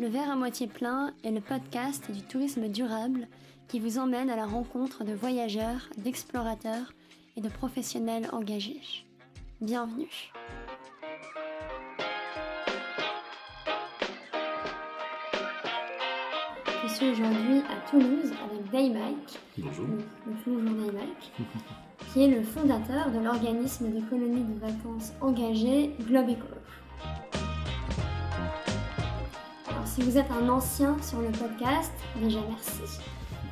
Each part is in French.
Le verre à moitié plein est le podcast du tourisme durable qui vous emmène à la rencontre de voyageurs, d'explorateurs et de professionnels engagés. Bienvenue. Je suis aujourd'hui à Toulouse avec Daymike. Bonjour. Bonjour Daymike. qui est le fondateur de l'organisme des colonies de vacances engagées Globe Écolo. Si vous êtes un ancien sur le podcast, déjà merci.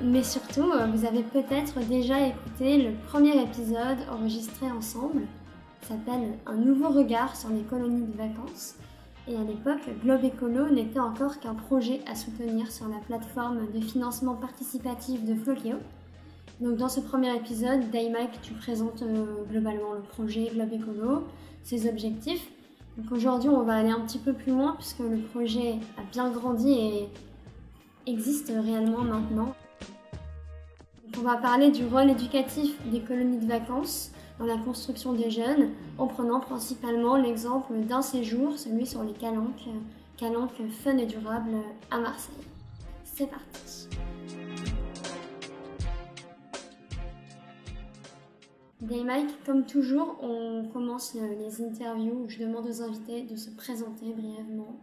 Mais surtout, euh, vous avez peut-être déjà écouté le premier épisode enregistré ensemble. S'appelle Un nouveau regard sur les colonies de vacances. Et à l'époque, Globe Écolo n'était encore qu'un projet à soutenir sur la plateforme de financement participatif de Flokeo. Donc dans ce premier épisode, Daymike, tu présentes euh, globalement le projet Globe Écolo, ses objectifs. Donc aujourd'hui, on va aller un petit peu plus loin puisque le projet a bien grandi et existe réellement maintenant. Donc on va parler du rôle éducatif des colonies de vacances dans la construction des jeunes en prenant principalement l'exemple d'un séjour, celui sur les calanques, calanques fun et durable à Marseille. C'est parti. Mike, comme toujours, on commence les interviews où je demande aux invités de se présenter brièvement,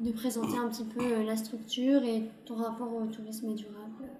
de présenter un petit peu euh, la structure et ton rapport au tourisme durable.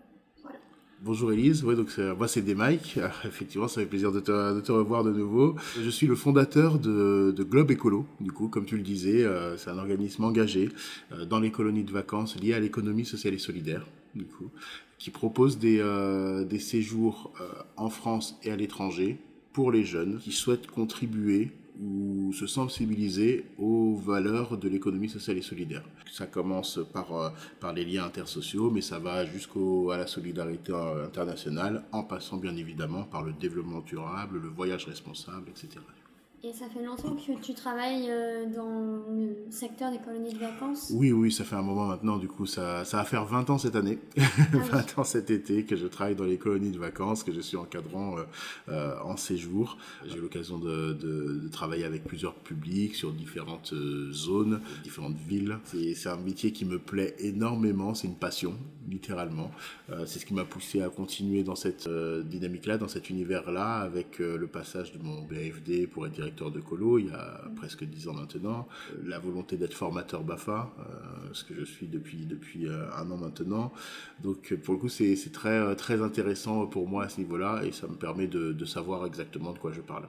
Voilà. Bonjour Elise, ouais, donc moi c'est Mike. effectivement ça fait plaisir de te, de te, revoir de nouveau. Je suis le fondateur de, de, Globe Écolo, du coup comme tu le disais, euh, c'est un organisme engagé euh, dans les colonies de vacances liées à l'économie sociale et solidaire, du coup qui propose des, euh, séjours euh, en France et à l'étranger pour les jeunes qui souhaitent contribuer ou se sensibiliser aux valeurs de l'économie sociale et solidaire. Ça commence par, euh, par les liens intersociaux, mais ça va jusqu'à la solidarité internationale, en passant bien évidemment par le développement durable, le voyage responsable, etc. Et ça fait longtemps que tu travailles euh, dans le secteur des colonies de vacances? Oui, oui, ça fait un moment maintenant. Du coup, ça, ça va faire 20 ans cette année, 20 ah ans cet été que je travaille dans les colonies de vacances, que je suis encadrant euh, euh, en séjour. J'ai eu l'occasion de, de, de, travailler avec plusieurs publics sur différentes zones, différentes villes. C'est un métier qui me plaît énormément, c'est une passion, littéralement. c'est ce qui m'a poussé à continuer dans cette dynamique-là, dans cet univers-là, avec le passage de mon BFD pour être directeur de colo il y a presque dix ans maintenant, la volonté d'être formateur BAFA, euh, ce que je suis depuis, depuis euh, un an maintenant. Donc pour le coup, c'est très, très intéressant pour moi à ce niveau-là et ça me permet de, de savoir exactement de quoi je parle.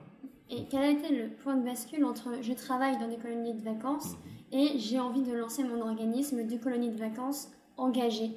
Et quel a été le point de bascule entre je travaille dans des colonies de vacances mhm. et j'ai envie de lancer mon organisme de colonies de vacances engagées?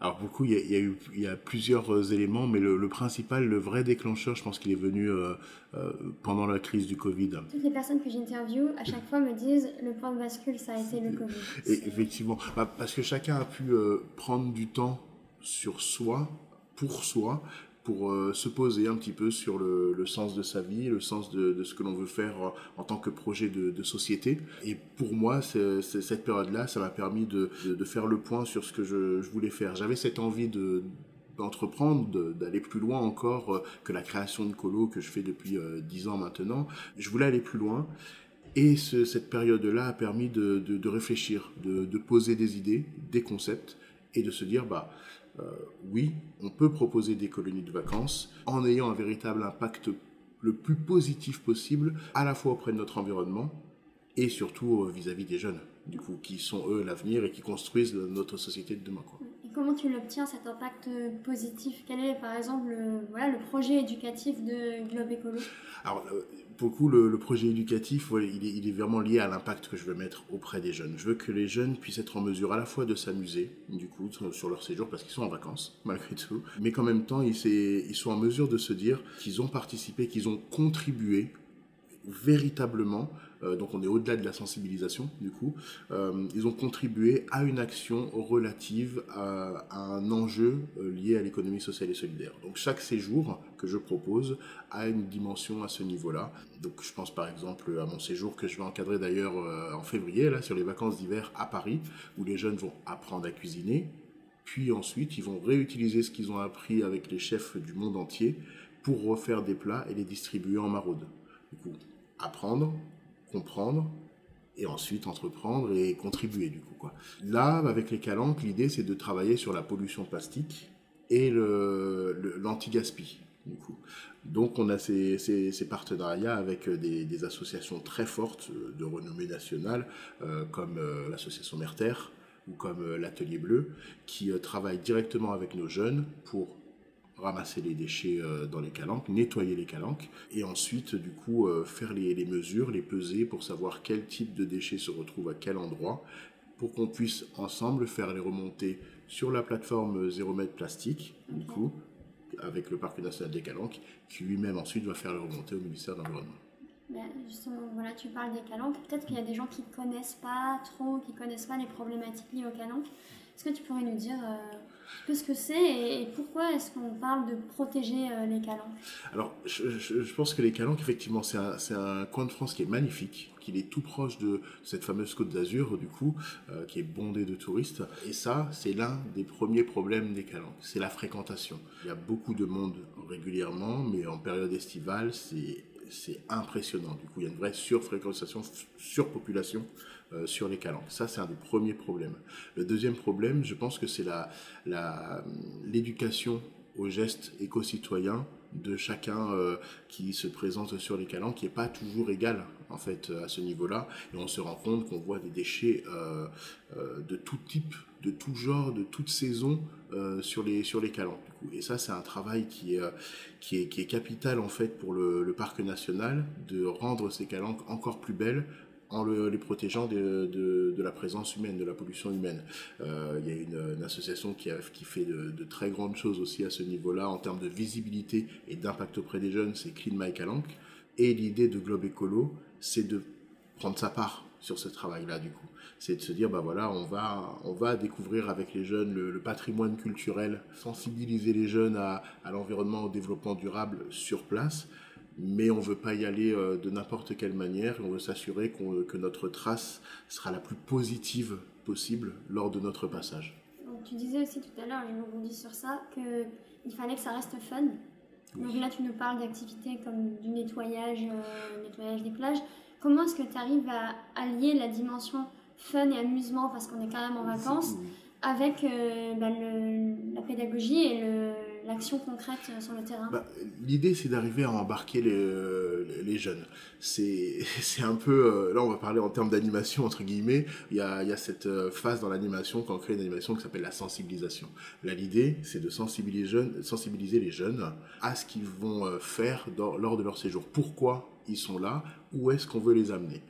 Alors beaucoup, il y, a, il y a eu, il y a plusieurs euh, éléments, mais le, le, principal, le vrai déclencheur, je pense qu'il est venu euh, euh, pendant la crise du Covid. Toutes les personnes que j'interviewe, à chaque fois, me disent le point de bascule, ça a été le Covid. Et effectivement, bah, parce que chacun a pu euh, prendre du temps sur soi, pour soi, pour euh, se poser un petit peu sur le, sens de sa vie, le sens de, ce que l'on veut faire en tant que projet de, société. Et pour moi, cette période-là, ça m'a permis de, faire le point sur ce que je, voulais faire. J'avais cette envie de d'entreprendre, d'aller plus loin encore euh, que la création de colo que je fais depuis euh, dix ans maintenant. Je voulais aller plus loin. Et ce, cette période-là a permis de, réfléchir, de, de, poser des idées, des concepts, et de se dire, bah, euh, oui, on peut proposer des colonies de vacances en ayant un véritable impact le plus positif possible, à la fois auprès de notre environnement et surtout euh, vis-à-vis -vis des jeunes, du coup, qui sont eux l'avenir et qui construisent notre société de demain. Comment tu l'obtiens cet impact positif? Quel est par exemple le, voilà, le projet éducatif de Globe Écolo? Alors, euh, pour le le, projet éducatif, ouais, il, est, il, est, vraiment lié à l'impact que je veux mettre auprès des jeunes. Je veux que les jeunes puissent être en mesure à la fois de s'amuser, du coup, sur leur séjour, parce qu'ils sont en vacances, malgré tout, mais qu'en même temps, ils, ils sont en mesure de se dire qu'ils ont participé, qu'ils ont contribué véritablement euh, donc on est au-delà de la sensibilisation du coup, euh, ils ont contribué à une action relative à, un enjeu euh, lié à l'économie sociale et solidaire. Donc chaque séjour que je propose a une dimension à ce niveau-là. Donc je pense par exemple à mon séjour que je vais encadrer d'ailleurs en février là sur les vacances d'hiver à Paris où les jeunes vont apprendre à cuisiner, puis ensuite ils vont réutiliser ce qu'ils ont appris avec les chefs du monde entier pour refaire des plats et les distribuer en maraude. Apprendre, comprendre et ensuite entreprendre et contribuer du coup quoi. Là, avec les calanques, l'idée c'est de travailler sur la pollution plastique et l'anti-gaspi. Donc on a ces, partenariats avec des, des, associations très fortes de renommée nationale, euh, comme euh, l'association Merter ou comme euh, l'Atelier Bleu, qui travaillent directement avec nos jeunes pour ramasser les déchets dans les calanques, nettoyer les calanques, et ensuite du coup faire les, les, mesures, les peser pour savoir quel type de déchets se retrouve à quel endroit, pour qu'on puisse ensemble faire les remonter sur la plateforme Zéro Mètre Plastique, du coup, avec le Parc national des Calanques, qui lui-même ensuite va faire le remonter au ministère de l'Environnement. Ben justement, voilà, tu parles des calanques. Peut-être qu'il y a des gens qui ne connaissent pas trop, qui ne connaissent pas les problématiques liées aux calanques. Est-ce que tu pourrais nous dire euh, ce que c'est et, pourquoi est-ce qu'on parle de protéger euh, les calanques? Alors, je, pense que les calanques, effectivement, c'est un, coin de France qui est magnifique, il est tout proche de cette fameuse côte d'Azur, du coup, euh, qui est bondée de touristes. Et ça, c'est l'un des premiers problèmes des Calanques, c'est la fréquentation. Il y a beaucoup de monde régulièrement, mais en période estivale, c'est c'est impressionnant. Du coup, il y a une vraie surfréquentation, surpopulation euh, sur les calanques. Ça, c'est un des premiers problèmes. Le deuxième problème, je pense que c'est l'éducation la, aux gestes éco-citoyens de chacun euh, qui se présente sur les calanques qui n'est pas toujours égal en fait à ce niveau-là et on se rend compte qu'on voit des déchets euh, de tout type, de tout genre, de toute saison sur les sur les calanques et ça c'est un travail qui est, qui est qui est capital en fait pour le, parc national de rendre ces calanques encore plus belles en les protégeant de, de, la présence humaine, de la pollution humaine. Euh, il y a une, association qui, a, qui fait de, très grandes choses aussi à ce niveau-là en termes de visibilité et d'impact auprès des jeunes, c'est Clean My Calanque. Et l'idée de Globe Écolo, c'est de prendre sa part sur ce travail-là du coup. C'est de se dire, bah voilà, on va, on va découvrir avec les jeunes le, patrimoine culturel, sensibiliser les jeunes à, à l'environnement, au développement durable sur place, mais on ne veut pas y aller euh, de n'importe quelle manière. On veut s'assurer que notre trace sera la plus positive possible lors de notre passage. tu disais aussi tout à l'heure, et on dit sur ça, qu'il fallait que ça reste fun. Donc là, tu nous parles d'activités comme du nettoyage, euh, nettoyage des plages. Comment est-ce que tu arrives à allier la dimension fun et amusement, parce qu'on est quand même en vacances, avec euh, bah, la pédagogie et le, l'action concrète euh, sur le terrain? Bah, L'idée, c'est d'arriver à embarquer les, euh, les jeunes. C'est un peu... Là, on va parler en termes d'animation, entre guillemets. Il y a, il y a cette phase dans l'animation quand on crée une animation qui s'appelle la sensibilisation. Là, l'idée, c'est de sensibiliser, jeunes, sensibiliser les jeunes à ce qu'ils vont faire lors de leur séjour. Pourquoi? Ils sont là Où est-ce qu'on veut les amener?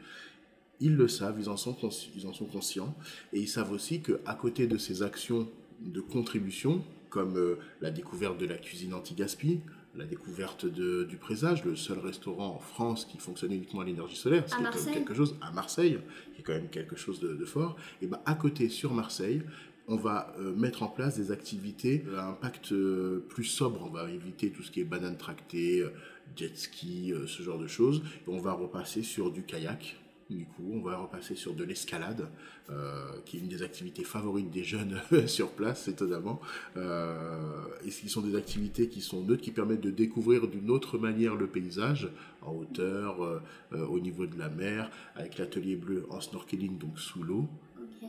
Ils le savent, ils en sont, ils en sont conscients, et ils savent aussi qu'à côté de ces actions de contribution, comme euh, la découverte de la cuisine anti-gaspi, la découverte de, du présage, le seul restaurant en France qui fonctionne uniquement à l'énergie solaire, quand même quelque chose à Marseille, qui est quand même quelque chose de, fort. Et ben à côté sur Marseille, on va euh, mettre en place des activités à impact euh, plus sobre. On va éviter tout ce qui est banane tractée, jet ski, ce genre de choses. Et on va repasser sur du kayak, du coup, on va repasser sur de l'escalade, euh, qui est une des activités favorites des jeunes sur place, étonnamment. Euh, et ce sont des activités qui sont neutres, qui permettent de découvrir d'une autre manière le paysage, en hauteur, euh, au niveau de la mer, avec l'atelier bleu en snorkeling, donc sous l'eau.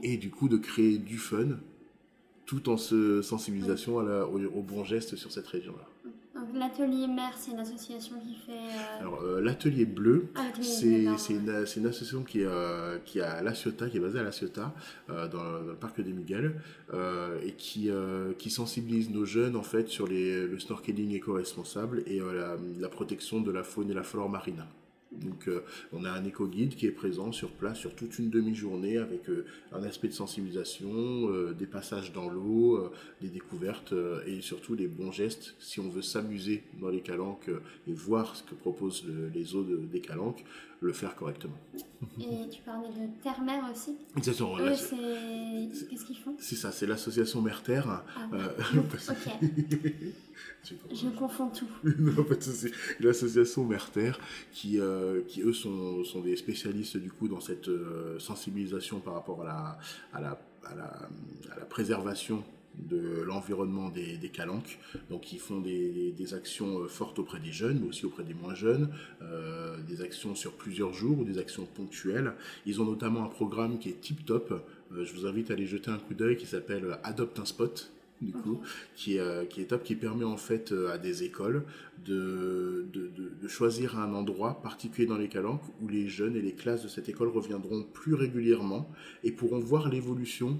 Et du coup, de créer du fun, tout en se sensibilisation au bon geste sur cette région-là l'atelier mer, c'est une association qui fait. Euh, Alors euh, l'atelier bleu, ah, c'est une, une, association qui est, euh, qui à La Ciotat, qui est basée à La Ciotat, dans, le parc des Miguel, et qui, qui sensibilise nos jeunes en fait sur les, le snorkeling éco-responsable et la, la, protection de la faune et la flore marine. Donc euh, on a un éco-guide qui est présent sur place sur toute une demi-journée avec euh, un aspect de sensibilisation, euh, des passages dans l'eau, des découvertes et surtout les bons gestes si on veut s'amuser dans les calanques et voir ce que proposent les eaux des calanques le faire correctement. Et tu parlais de Terre-Mer aussi Exactement. Qu'est-ce qu'ils font? C'est ça, c'est l'association Mer-Terre. Ah, euh, ok. Je confonds tout. non, pas de souci. L'association Mer-Terre, qui, euh, qui eux sont, sont des spécialistes du coup dans cette euh, sensibilisation par rapport à la, à la, à la, à la préservation de l'environnement des, des, calanques. Donc ils font des, des, actions fortes auprès des jeunes, mais aussi auprès des moins jeunes, euh, des actions sur plusieurs jours ou des actions ponctuelles. Ils ont notamment un programme qui est tip top. Euh, je vous invite à aller jeter un coup d'œil qui s'appelle Adopte un spot du coup, qui, est, euh, qui est top, qui permet en fait à des écoles de, de, de, choisir un endroit particulier dans les calanques où les jeunes et les classes de cette école reviendront plus régulièrement et pourront voir l'évolution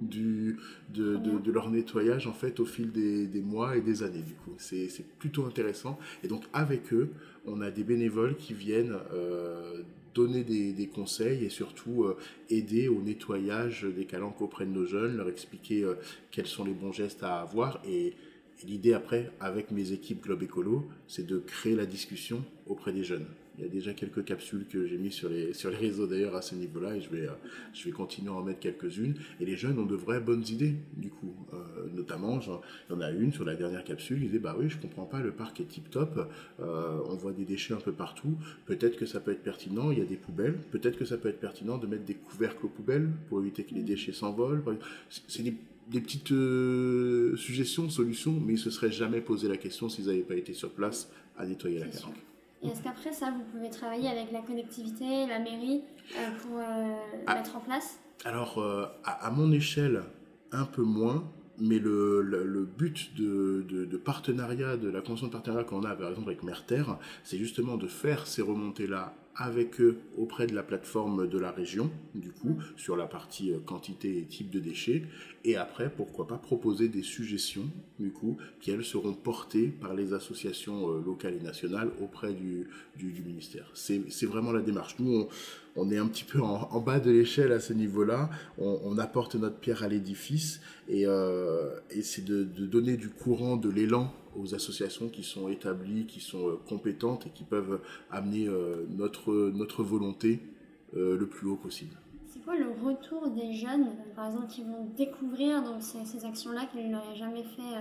du, de, de, de, leur nettoyage en fait au fil des, des mois et des années du coup. C'est plutôt intéressant. Et donc avec eux on a des bénévoles qui viennent euh, donner des, des, conseils et surtout euh, aider au nettoyage des calanques auprès de nos jeunes leur expliquer euh, quels sont les bons gestes à avoir. Et, et l'idée après avec mes équipes Globe Écolo c'est de créer la discussion auprès des jeunes il y a déjà quelques capsules que j'ai mis sur les, sur les réseaux d'ailleurs à ce niveau-là et je vais, euh, je vais continuer à en mettre quelques-unes. Et les jeunes ont de vraies bonnes idées, du coup. Euh, notamment, il y en a une sur la dernière capsule, il disait Bah oui, je comprends pas, le parc est tip-top, euh, on voit des déchets un peu partout. Peut-être que ça peut être pertinent, il y a des poubelles. Peut-être que ça peut être pertinent de mettre des couvercles aux poubelles pour éviter que les déchets s'envolent. C'est des des petites euh, suggestions, solutions, mais ils se seraient jamais posé la question s'ils n'avaient pas été sur place à nettoyer la calanque. Et est-ce qu'après ça, vous pouvez travailler avec la collectivité, la mairie, euh, pour euh, ah, mettre en place? Alors, euh, à, à, mon échelle, un peu moins, mais le, le, le but de, de, de, partenariat, de la convention de partenariat qu'on a par exemple avec Merter, c'est justement de faire ces remontées-là avec eux auprès de la plateforme de la région, du coup, sur la partie quantité et type de déchets, et après, pourquoi pas proposer des suggestions, du coup, qui elles seront portées par les associations locales et nationales auprès du, ministère. C'est vraiment la démarche. Nous, on, est un petit peu en, bas de l'échelle à ce niveau-là, on, apporte notre pierre à l'édifice, et, euh, c'est de, donner du courant, de l'élan aux associations qui sont établies, qui sont euh, compétentes et qui peuvent amener euh, notre, volonté euh, le plus haut possible. Quoi le retour des jeunes, par exemple, qui vont découvrir donc, ces, ces actions-là qu'ils n'auraient jamais fait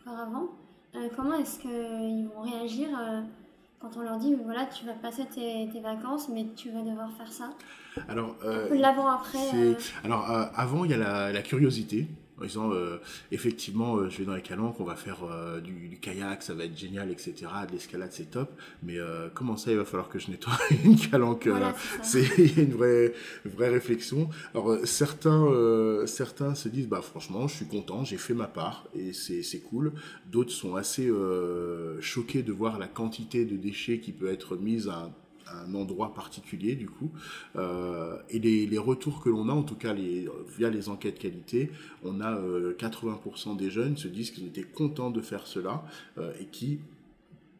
auparavant Comment est-ce qu'ils vont réagir quand on leur dit voilà tu vas passer tes, tes, vacances mais tu vas devoir faire ça? Alors euh, l'avant après euh... alors euh, avant il y a la, la curiosité en disant euh, effectivement euh, je vais dans les calanques on va faire euh, du, du, kayak ça va être génial etc de l'escalade c'est top. Mais comment ça il va falloir que je nettoie une calanque voilà, c'est une vraie vraie réflexion. Alors certains certains se disent bah franchement je suis content j'ai fait ma part et c'est cool. D'autres sont assez choqués de voir la quantité de déchets qui peut être mise à un endroit particulier du coup. Euh, et les, les, retours que l'on a en tout cas les, via les enquêtes qualité on a euh, 80% des jeunes se disent qu'ils étaient contents de faire cela euh, et qui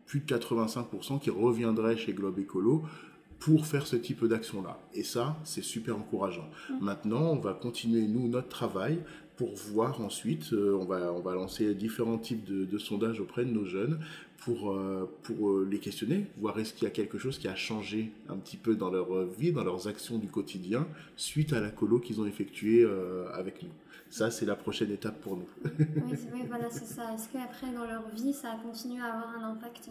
plus de 85% qui reviendraient chez Globe Écolo pour faire ce type d'action là et ça c'est super encourageant. Mmh. maintenant on va continuer nous notre travail pour voir ensuite, euh, on, va, on va lancer différents types de, de sondages auprès de nos jeunes pour, euh, pour euh, les questionner, voir est-ce qu'il y a quelque chose qui a changé un petit peu dans leur vie, dans leurs actions du quotidien, suite à la colo qu'ils ont effectuée euh, avec nous. Ça, c'est la prochaine étape pour nous. oui, oui, voilà, c'est ça. Est-ce qu'après, dans leur vie, ça continue à avoir un impact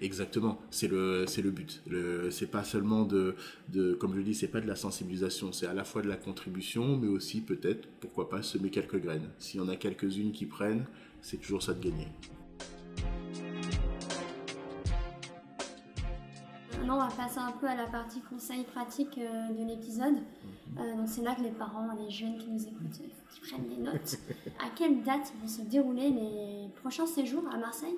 Exactement, c'est le, c'est le but. Le, c'est pas seulement de, de, comme je dis, c'est pas de la sensibilisation, c'est à la fois de la contribution, mais aussi peut-être, pourquoi pas, semer quelques graines. S'il y en a quelques-unes qui prennent, c'est toujours ça de gagner. Maintenant, on va passer un peu à la partie conseil pratique euh, de l'épisode. Euh, donc, c'est là que les parents, les jeunes qui nous écoutent, qu'ils prennent des notes. à quelle date vont se dérouler les prochains séjours à Marseille?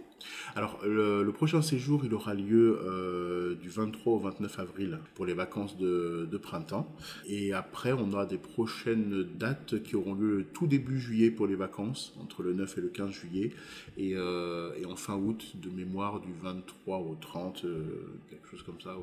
Alors, le, prochain séjour, il aura lieu euh, du 23 au 29 avril pour les vacances de, de, printemps. Et après, on aura des prochaines dates qui auront lieu tout début juillet pour les vacances, entre le 9 et le 15 juillet. Et, euh, et en fin août, de mémoire, du 23 au 30, quelque chose comme ça,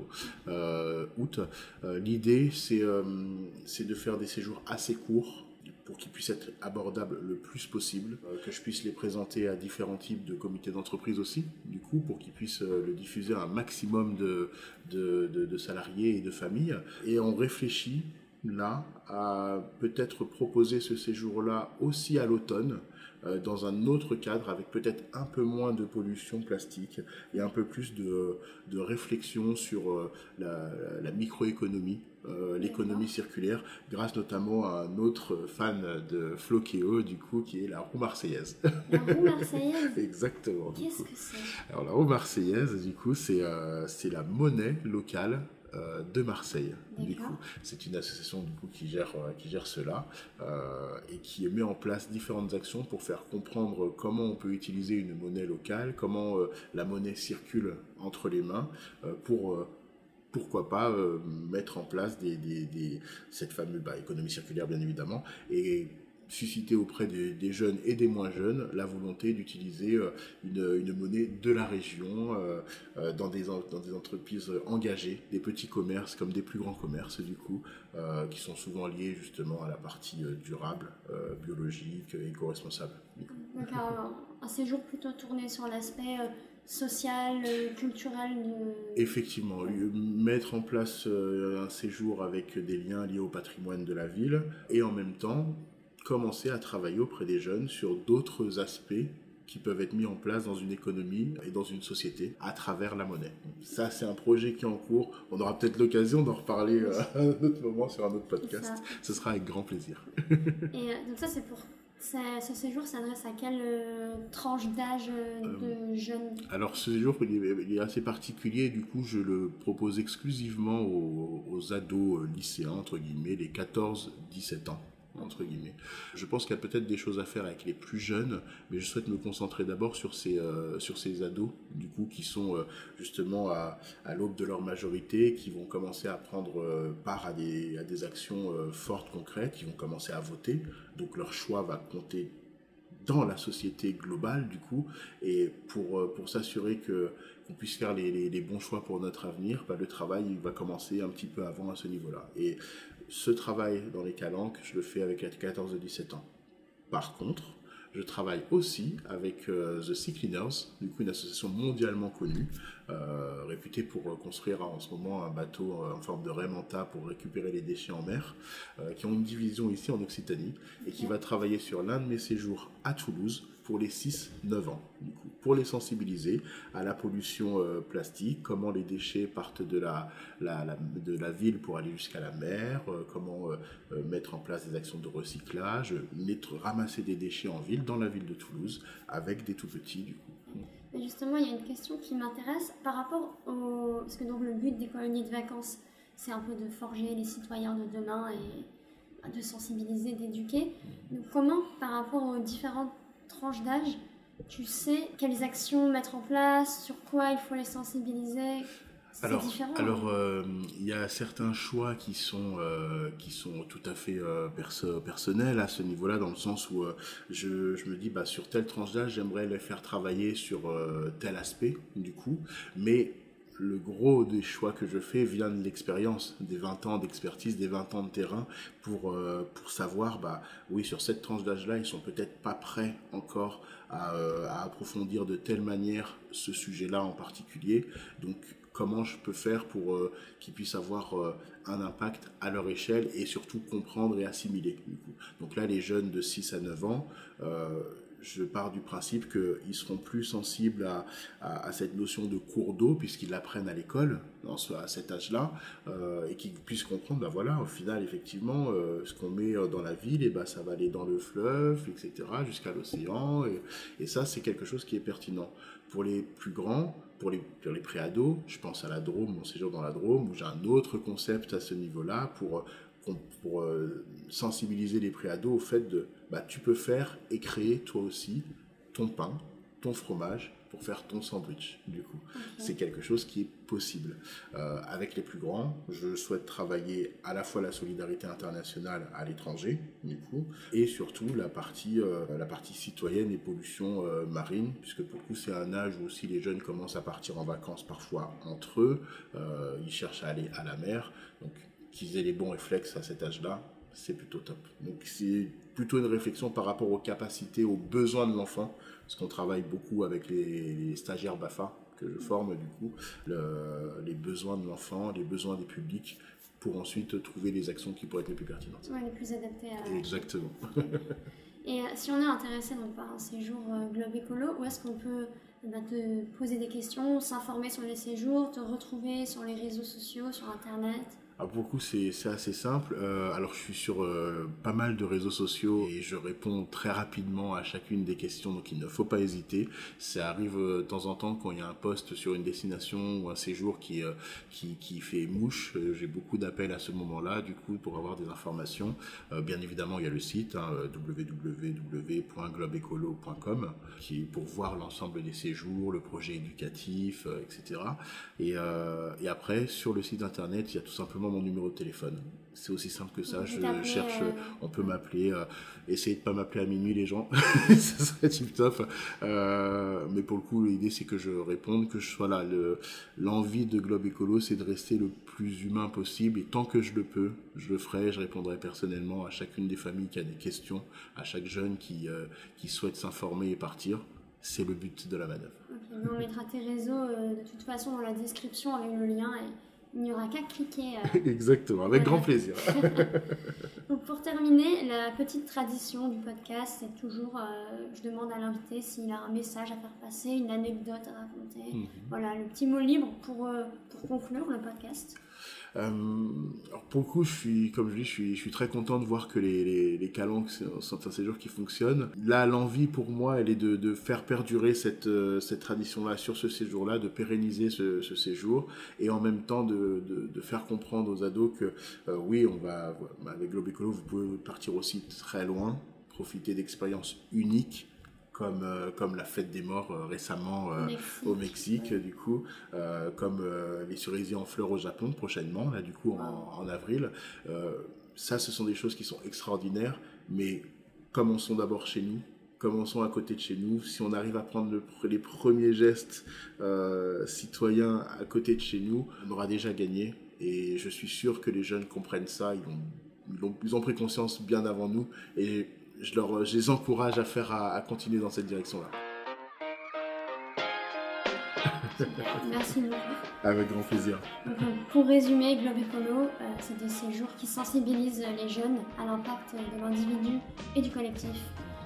euh, août. Euh, L'idée, c'est euh, de faire des séjours assez courts pour qu'ils puissent être abordables le plus possible, euh, que je puisse les présenter à différents types de comités d'entreprise aussi, du coup, pour qu'ils puissent euh, le diffuser à un maximum de, salariés et de familles. Et on réfléchit là à peut-être proposer ce séjour-là aussi à l'automne euh, dans un autre cadre avec peut-être un peu moins de pollution plastique et un peu plus de, réflexion sur la microéconomie, euh, l'économie circulaire, grâce notamment à un autre fan de Floqueo, du coup, qui est la roue marseillaise. La roue marseillaise? Exactement. Qu'est-ce que c'est? Alors la roue marseillaise, du coup, c'est c'est la monnaie locale euh, de Marseille. Du coup, c'est une association du coup qui gère euh, qui gère cela euh, et qui met en place différentes actions pour faire comprendre comment on peut utiliser une monnaie locale, comment la monnaie circule entre les mains pour pourquoi pas mettre en place cette fameuse bah, économie circulaire bien évidemment et susciter auprès des, jeunes et des moins jeunes la volonté d'utiliser euh, une, monnaie de la région euh, euh, dans, des, entreprises engagées, des petits commerces comme des plus grands commerces du coup, qui sont souvent liés justement à la partie durable, biologique, éco-responsable. Donc un, séjour plutôt tourné sur l'aspect social, culturel Effectivement, mettre en place un séjour avec des liens liés au patrimoine de la ville et en même temps commencer à travailler auprès des jeunes sur d'autres aspects qui peuvent être mis en place dans une économie et dans une société à travers la monnaie. Ça, c'est un projet qui est en cours. On aura peut-être l'occasion d'en reparler euh, à un autre moment sur un autre podcast. Ce sera avec grand plaisir. et euh, donc ça, c'est pour ce séjour s'adresse à quelle euh, tranche d'âge de jeunes? Alors ce séjour, il est, assez particulier. Du coup, je le propose exclusivement aux, aux ados lycéens, entre guillemets, les 14-17 ans entre guillemets. Je pense qu'il y a peut-être des choses à faire avec les plus jeunes, mais je souhaite me concentrer d'abord sur ces, euh, sur ces ados, du coup, qui sont euh, justement à, l'aube de leur majorité, qui vont commencer à prendre euh, part à des, à des actions fortes, concrètes, qui vont commencer à voter. Donc leur choix va compter dans la société globale, du coup, et pour, pour s'assurer que qu'on puisse faire les, les, bons choix pour notre avenir, bah, le travail il va commencer un petit peu avant à ce niveau-là. Ce travail dans les calanques, je le fais avec 14-17 ans. Par contre, je travaille aussi avec euh, The Sea Cleaners, du coup une association mondialement connue, euh, réputée pour euh, construire en ce moment un bateau en forme de Raymanta pour récupérer les déchets en mer, qui ont une division ici en Occitanie et qui va travailler sur l'un de mes séjours à Toulouse pour les 6-9 ans, du coup, pour les sensibiliser à la pollution euh, plastique, comment les déchets partent de la, la, de la ville pour aller jusqu'à la mer, euh, comment euh, mettre en place des actions de recyclage, mettre, ramasser des déchets en ville, dans la ville de Toulouse, avec des tout petits, du coup. Justement, il y a une question qui m'intéresse par rapport au... Parce que donc le but des colonies de vacances, c'est un peu de forger les citoyens de demain et de sensibiliser, d'éduquer. Donc comment, par rapport aux différentes tranche d'âge, tu sais quelles actions mettre en place, sur quoi il faut les sensibiliser? Alors, différent, alors euh, il y a certains choix qui sont euh, qui sont tout à fait euh, personnels à ce niveau-là, dans le sens où je, je, me dis bah sur telle tranche d'âge, j'aimerais les faire travailler sur tel aspect du coup, mais le gros des choix que je fais vient de l'expérience, des 20 ans d'expertise, des 20 ans de terrain, pour, euh, pour savoir, bah, oui, sur cette tranche d'âge-là, ils sont peut-être pas prêts encore à, euh, à, approfondir de telle manière ce sujet-là en particulier. Donc, comment je peux faire pour euh, qu'ils puissent avoir un impact à leur échelle et surtout comprendre et assimiler. Du coup. Donc là, les jeunes de 6 à 9 ans, je pars du principe qu'ils seront plus sensibles à, cette notion de cours d'eau puisqu'ils l'apprennent à l'école à cet âge-là euh, et qu'ils puissent comprendre, ben voilà, au final, effectivement, euh, ce qu'on met dans la ville, et ben, ça va aller dans le fleuve, etc., jusqu'à l'océan. Et, ça, c'est quelque chose qui est pertinent. Pour les plus grands, pour les, pour préados, je pense à la Drôme, mon séjour dans la Drôme, où j'ai un autre concept à ce niveau-là pour pour euh, sensibiliser les préados au fait de bah, tu peux faire et créer toi aussi ton pain, ton fromage pour faire ton sandwich du coup. C'est quelque chose qui est possible. Euh, avec les plus grands, je souhaite travailler à la fois la solidarité internationale à l'étranger du coup et surtout la partie, euh, la partie citoyenne et pollution marine puisque pour le coup c'est un âge où aussi les jeunes commencent à partir en vacances parfois entre eux, ils cherchent à aller à la mer donc qu'ils aient les bons réflexes à cet âge-là, c'est plutôt top. Donc c'est plutôt une réflexion par rapport aux capacités, aux besoins de l'enfant, parce qu'on travaille beaucoup avec les, stagiaires BAFA que je forme du coup, les besoins de l'enfant, les besoins des publics, pour ensuite trouver les actions qui pourraient être les plus pertinentes. Ouais, les plus adaptées à... Exactement. Et euh, si on est intéressé donc, par un séjour euh, Globe Écolo, où est-ce qu'on peut eh ben, te poser des questions, s'informer sur les séjours, te retrouver sur les réseaux sociaux, sur Internet? Ah, pour le coup, c'est assez simple. Euh, alors, je suis sur euh, pas mal de réseaux sociaux et je réponds très rapidement à chacune des questions, donc il ne faut pas hésiter. Ça arrive euh, de temps en temps quand il y a un post sur une destination ou un séjour qui, qui, qui, fait mouche. J'ai beaucoup d'appels à ce moment-là, du coup, pour avoir des informations. bien évidemment, il y a le site hein, qui pour voir l'ensemble des séjours, le projet éducatif, etc. Et, et après, sur le site internet, il y a tout simplement mon numéro de téléphone. C'est aussi simple que ça. Je cherche, euh, on peut m'appeler. Euh, essayez de pas m'appeler à minuit, les gens. ça serait tip top. Euh, mais pour le coup, l'idée c'est que je réponde, que je sois là. L'envie de Globe Écolo, c'est de rester le plus humain possible. Et tant que je le peux, je le ferai. Je répondrai personnellement à chacune des familles qui a des questions, à chaque jeune qui, qui souhaite s'informer et partir. C'est le but de la manœuvre. on mettra tes réseaux de toute façon dans la description avec le lien. Et il n'y aura qu'à cliquer. Euh, Exactement, avec grand plaisir. Donc pour terminer, la petite tradition du podcast, c'est toujours, euh, je demande à l'invité s'il a un message à faire passer, une anecdote à raconter. Mhm. Voilà, le petit mot libre pour, euh, pour conclure le podcast. Euh, pour le coup, je suis, comme je dis, je suis, je suis très content de voir que les, les, les sont un séjour qui fonctionne. Là, l'envie pour moi, elle est de, faire perdurer cette, euh, cette tradition-là sur ce séjour-là, de pérenniser ce, séjour et en même temps de faire comprendre aux ados que euh, oui, on va, avec Globicolo, vous pouvez partir aussi très loin, profiter d'expériences uniques comme, euh, comme la fête des morts euh, récemment euh, au Mexique, du coup, comme les cerisiers en fleurs au Japon prochainement, là, du coup, en, en avril. ça, ce sont des choses qui sont extraordinaires, mais commençons d'abord chez nous, commençons à côté de chez nous. Si on arrive à prendre le, les premiers gestes citoyens à côté de chez nous, on aura déjà gagné. Et je suis sûr que les jeunes comprennent ça. Ils ont, ils ont, ils ont pris conscience bien avant nous. Et je, leur, je les encourage à, faire, à, à continuer dans cette direction-là. Merci beaucoup. Avec grand plaisir. Donc, pour résumer, Globe Écolo, euh, c'est des séjours qui sensibilisent les jeunes à l'impact de l'individu et du collectif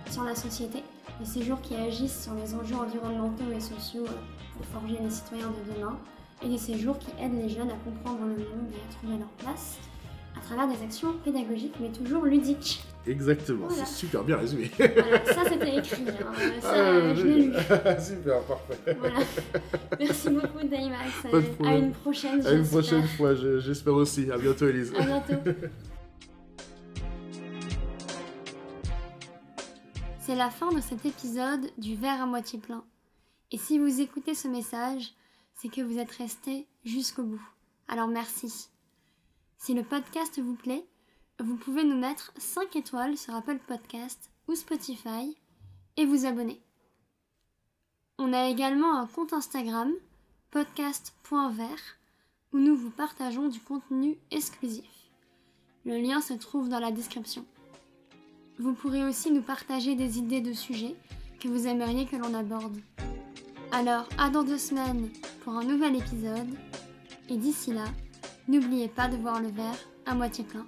sur la société, des séjours qui agissent sur les enjeux environnementaux et sociaux euh, pour forger les citoyens de demain, et des séjours qui aident les jeunes à comprendre le monde et à trouver leur place à travers des actions pédagogiques mais toujours ludiques. Exactement, c'est super bien résumé. Voilà, ça c'était écrit, hein. ça ah, je l'ai lu. super, parfait. Voilà. Merci beaucoup Daimax, à une prochaine. À une prochaine fois, j'espère aussi. À bientôt Elise. À bientôt. C'est la fin de cet épisode du verre à moitié plein. Et si vous écoutez ce message, c'est que vous êtes resté jusqu'au bout. Alors merci. Si le podcast vous plaît, vous pouvez nous mettre 5 étoiles sur Apple Podcast ou Spotify et vous abonner. On a également un compte Instagram, podcast.vert, où nous vous partageons du contenu exclusif. Le lien se trouve dans la description. Vous pourrez aussi nous partager des idées de sujets que vous aimeriez que l'on aborde. Alors, à dans deux semaines pour un nouvel épisode, et d'ici là, N'oubliez pas de voir le verre à moitié plein.